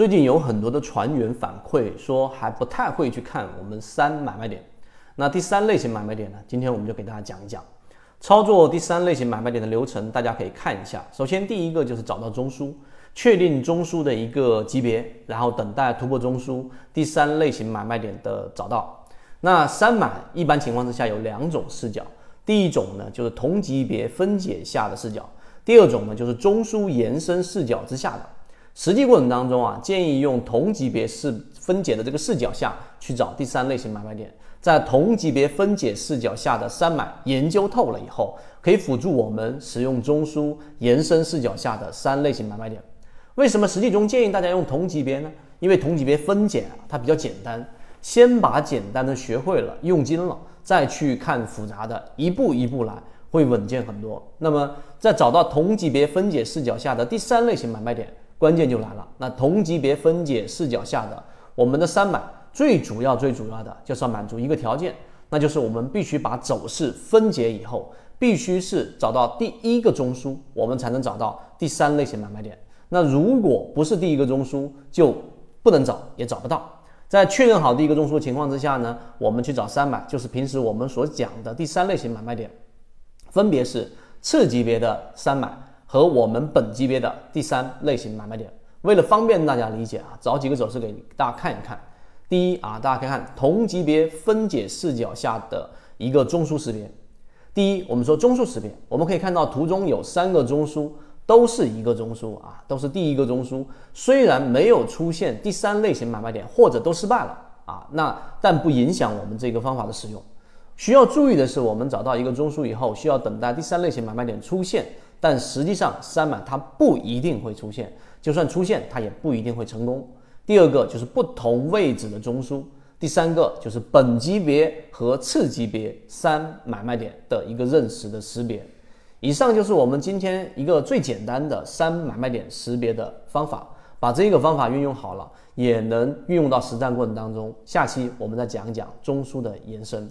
最近有很多的船员反馈说还不太会去看我们三买卖点。那第三类型买卖点呢？今天我们就给大家讲一讲操作第三类型买卖点的流程，大家可以看一下。首先第一个就是找到中枢，确定中枢的一个级别，然后等待突破中枢。第三类型买卖点的找到。那三买一般情况之下有两种视角，第一种呢就是同级别分解下的视角，第二种呢就是中枢延伸视角之下的。实际过程当中啊，建议用同级别视分解的这个视角下去找第三类型买卖点，在同级别分解视角下的三买研究透了以后，可以辅助我们使用中枢延伸视角下的三类型买卖点。为什么实际中建议大家用同级别呢？因为同级别分解啊，它比较简单，先把简单的学会了，用精了，再去看复杂的，一步一步来，会稳健很多。那么在找到同级别分解视角下的第三类型买卖点。关键就来了，那同级别分解视角下的我们的三买，最主要最主要的就是要满足一个条件，那就是我们必须把走势分解以后，必须是找到第一个中枢，我们才能找到第三类型买卖点。那如果不是第一个中枢，就不能找，也找不到。在确认好第一个中枢情况之下呢，我们去找三买，就是平时我们所讲的第三类型买卖点，分别是次级别的三买。和我们本级别的第三类型买卖点，为了方便大家理解啊，找几个走势给大家看一看。第一啊，大家可以看同级别分解视角下的一个中枢识别。第一，我们说中枢识别，我们可以看到图中有三个中枢，都是一个中枢啊，都是第一个中枢。虽然没有出现第三类型买卖点，或者都失败了啊，那但不影响我们这个方法的使用。需要注意的是，我们找到一个中枢以后，需要等待第三类型买卖点出现。但实际上，三买它不一定会出现，就算出现，它也不一定会成功。第二个就是不同位置的中枢，第三个就是本级别和次级别三买卖点的一个认识的识别。以上就是我们今天一个最简单的三买卖点识别的方法，把这个方法运用好了，也能运用到实战过程当中。下期我们再讲一讲中枢的延伸。